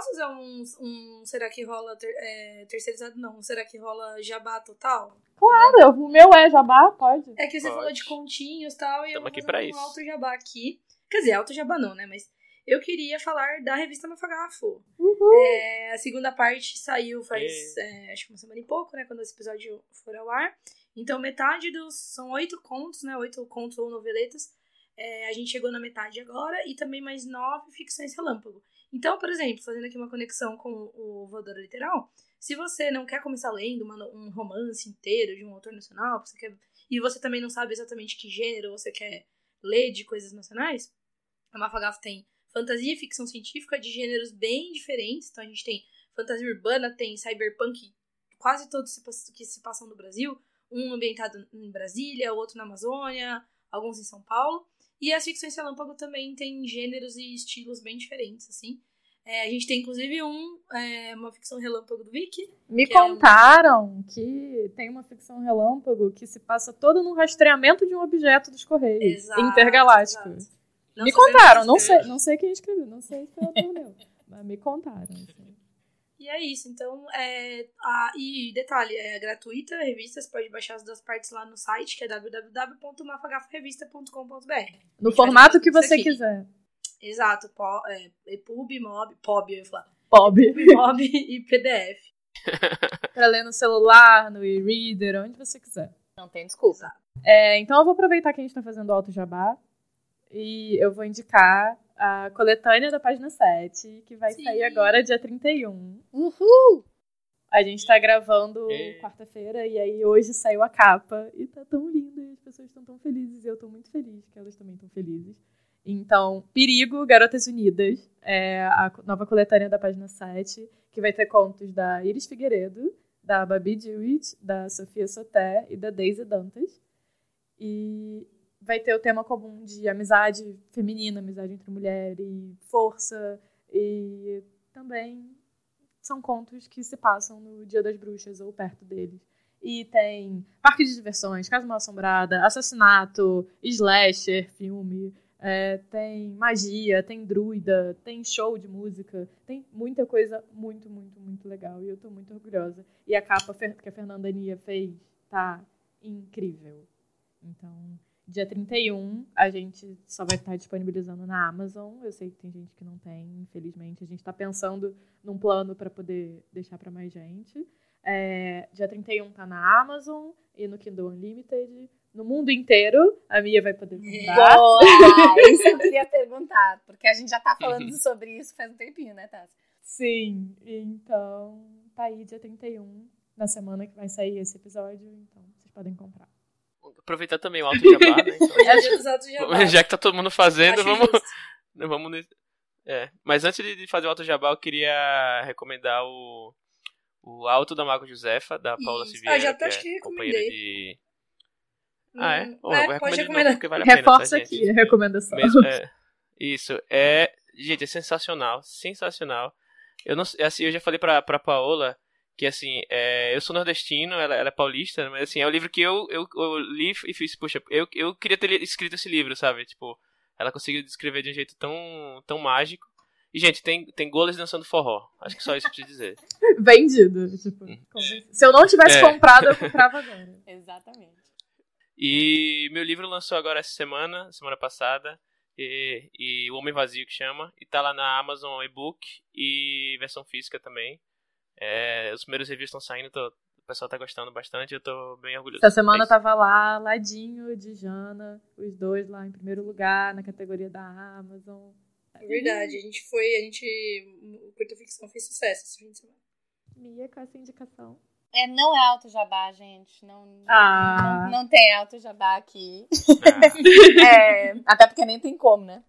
Posso usar um, um será que rola ter- é, terceirizado? Não, um será que rola jabá total? Claro, o meu é jabá, pode. É que você Pode. falou de continhos e tal, e eu Tamo vou aqui fazer um isso. alto jabá aqui. Quer dizer, alto jabá não, né? Mas eu queria falar da revista Mafagafo. Uhul. É, a segunda parte saiu faz, é, acho que uma semana e pouco, né? Quando esse episódio for ao ar. Então, metade dos... São oito contos, né? Oito contos ou noveletas. É, a gente chegou na metade agora. E também mais nove ficções relâmpago. Então, por exemplo, fazendo aqui uma conexão com o Voadora Literal. Se você não quer começar lendo uma um romance inteiro de um autor nacional, você quer, e você também não sabe exatamente que gênero você quer ler de coisas nacionais, a Mafagafo tem fantasia e ficção científica de gêneros bem diferentes. Então a gente tem fantasia urbana, tem cyberpunk, quase todos que se passam no Brasil. Um ambientado em Brasília, outro na Amazônia, alguns em São Paulo. E as ficções relâmpago também tem gêneros e estilos bem diferentes, assim. É, a gente tem inclusive um, é, uma ficção relâmpago do Vicky. Me Que é um- contaram que tem uma ficção relâmpago que se passa todo no rastreamento de um objeto dos Correios intergaláctico. exato. Me contaram, não sei, não sei quem escreveu, não sei se autor meu, mas me contaram. assim. E é isso, então, é, a, e detalhe, é gratuita a revista, você pode baixar as duas partes lá no site, que é www.mafagaforrevista.com.br. No formato que você aqui. quiser. Exato, po, é, EPUB, MOB, POB, eu ia falar, Bob. MOB e PDF. pra ler no celular, no e-reader, onde você quiser. Não tem desculpa. É, então eu vou aproveitar que a gente tá fazendo alto jabá e eu vou indicar a coletânea da página 7, que vai Sim. sair agora dia 31. Uhul! A gente tá gravando É. quarta-feira e aí hoje saiu a capa e tá tão linda e as pessoas estão tão felizes e eu tô muito feliz que elas também estão felizes. Então, Perigo, Garotas Unidas, é a nova coletânea da página 7, que vai ter contos da Iris Figueiredo, da Babi Dewitt, da Sofia Soté e da Daisy Dantas. E vai ter o tema comum de amizade feminina, amizade entre mulher e força. E também são contos que se passam no Dia das Bruxas ou perto deles. E tem parque de diversões, Casa Mal Assombrada, assassinato, slasher, filme. é, tem magia, tem druida, tem show de música, tem muita coisa muito, muito, muito legal. E eu tô muito orgulhosa. E a capa que a Fernanda Nia fez tá incrível. Então, Dia 31, a gente só vai estar disponibilizando na Amazon. Eu sei que tem gente que não tem, infelizmente. A gente está pensando num plano para poder deixar para mais gente. É, dia 31 tá na Amazon e no Kindle Unlimited. No mundo inteiro, a Mia vai poder comprar. Boa! Isso eu queria perguntar, porque a gente já tá falando sobre isso faz um tempinho, né, Tassi? Sim, então tá aí dia 31, na semana que vai sair esse episódio, então vocês podem comprar. Aproveitar também o Alto Jabá, né? Então, Já, que tá todo mundo fazendo, Acho vamos, justo. vamos nesse- É, mas antes de fazer o Alto Jabá, eu queria recomendar o, o Alto da Mago Josefa, da Paula Isso. Siviero, Ah, já até que acho que é recomendei. companheira de... Ah, é? Bom, é, eu vou pode recomendar porque vale a pena, Reforça tá, gente? aqui a recomendação. Mesmo, é, isso. É, gente, é sensacional, sensacional. Eu não assim, eu já falei pra, pra Paola que assim, é, eu sou nordestino, ela, ela é paulista, mas assim, é um livro que eu, eu, eu li e fiz, puxa, eu, eu queria ter escrito esse livro, sabe? Tipo, ela conseguiu descrever de um jeito tão, tão mágico. E, gente, tem, tem golas dançando forró. Acho que só isso que eu preciso dizer. Vendido. Tipo, convenci- Se eu não tivesse É. comprado, eu comprava agora. Exatamente. E meu livro lançou agora essa semana, semana passada, e, e O Homem Vazio que chama, e tá lá na Amazon e-book e versão física também. É, os primeiros reviews estão saindo, tô- o pessoal tá gostando bastante, eu tô bem orgulhoso. Essa semana É isso. tava lá, ladinho de Jana, os dois lá em primeiro lugar, na categoria da Amazon. É verdade, a gente foi, a gente. O Curta Ficção fez sucesso esse fim de semana. Mia, com essa indicação. É, não é alto jabá, gente. Não, Ah. não, não tem alto jabá aqui. Ah, É, até porque nem tem como, né?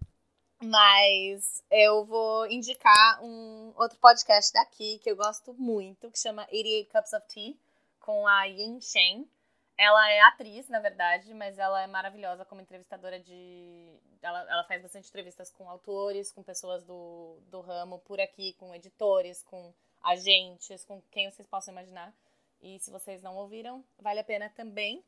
Mas eu vou indicar um outro podcast daqui que eu gosto muito, que chama 88 Cups of Tea, com a Yin Shen. Ela é atriz, na verdade, mas ela é maravilhosa como entrevistadora de. Ela, ela faz bastante entrevistas com autores, com pessoas do, do ramo por aqui, com editores, com agentes, com quem vocês possam imaginar. E se vocês não ouviram, vale a pena também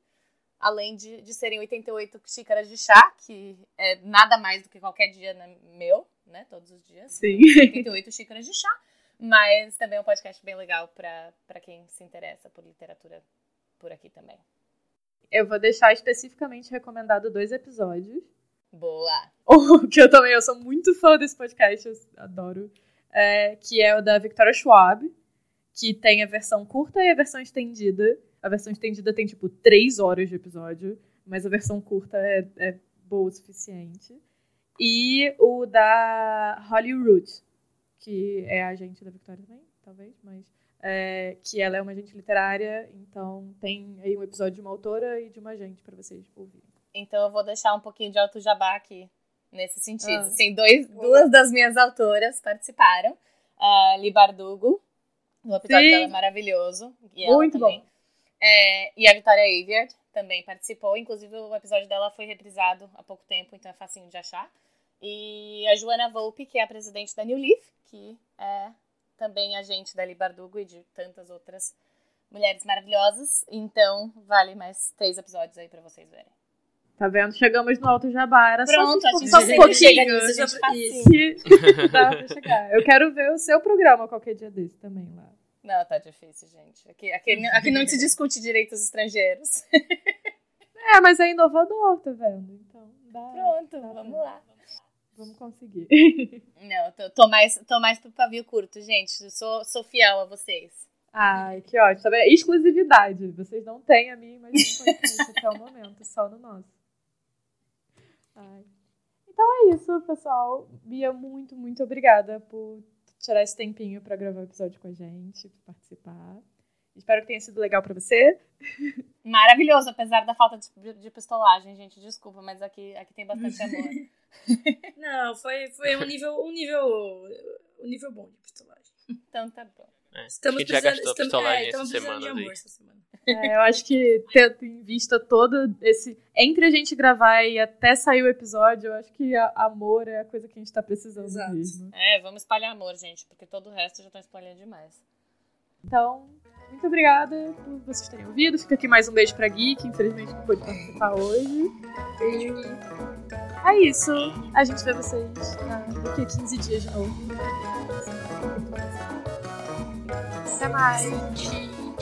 além de, de serem 88 xícaras de chá, que é nada mais do que qualquer dia né, meu, né? Todos os dias. Sim. 88 xícaras de chá. Mas também é um podcast bem legal para quem se interessa por literatura por aqui também. Eu vou deixar especificamente recomendado dois episódios. Boa! O que eu também, eu sou muito fã desse podcast, eu adoro. é, que é o da Victoria Schwab, que tem a versão curta e a versão estendida. A versão estendida tem, tipo, três horas de episódio, mas a versão curta é, é boa o suficiente. E o da Holly Root, que é a agente da Victoria também, talvez, mas... é, que ela é uma agente literária, então tem aí um episódio de uma autora e de uma agente para vocês ouvirem. Então eu vou deixar um pouquinho de alto jabá aqui nesse sentido. Ah. Assim, dois, duas das minhas autoras participaram. A Li Bardugo, o episódio Sim. dela é maravilhoso. E Muito bom. É, e a Vitória Aveyard também participou. Inclusive, o episódio dela foi reprisado há pouco tempo, então é facinho de achar. E a Joana Volpe, que é a presidente da New Leaf, que é também agente da Li Bardugo e de tantas outras mulheres maravilhosas. Então, vale mais três episódios aí pra vocês verem. Tá vendo? Chegamos no Alto Jabá. Era Pronto, só, só, um pouquinho chega nisso, gente. Eu quero ver o seu programa qualquer dia desse também lá. Não, tá difícil, gente. Aqui, aqui, aqui não se discute direitos estrangeiros. É, mas é inovador, tá vendo? Então, dá. Pronto, vamos lá. Vamos conseguir. Não, tô, tô mais, tô mais pro pavio curto, gente. Sou, sou fiel a vocês. Ai, que ótimo. Tá? Exclusividade. Vocês não têm a minha podcast até o momento, só no nosso. Ai. Então é isso, pessoal. Bia, muito, muito obrigada por tirar esse tempinho pra gravar o episódio com a gente, por participar. Espero que tenha sido legal pra você. Maravilhoso, apesar da falta de, de pistolagem, gente. Desculpa, mas aqui, aqui tem bastante amor. Não, foi, foi um nível, um nível, um nível bom de pistolagem. Então tá bom. É, Estamos a gente já gastou estamos, pistolagem é, essa precisando de semana. amor aí. essa semana. É, eu acho que tendo em vista todo esse. Entre a gente gravar e até sair o episódio, eu acho que a- amor é a coisa que a gente tá precisando Exato. mesmo. É, vamos espalhar amor, gente, porque todo o resto já estão espalhando demais. Então, muito obrigada por vocês terem ouvido. Fica aqui mais um beijo pra Gui, que infelizmente não pôde participar hoje. Beijo. E é isso. A gente vê vocês daqui a 15 dias de novo. Até mais.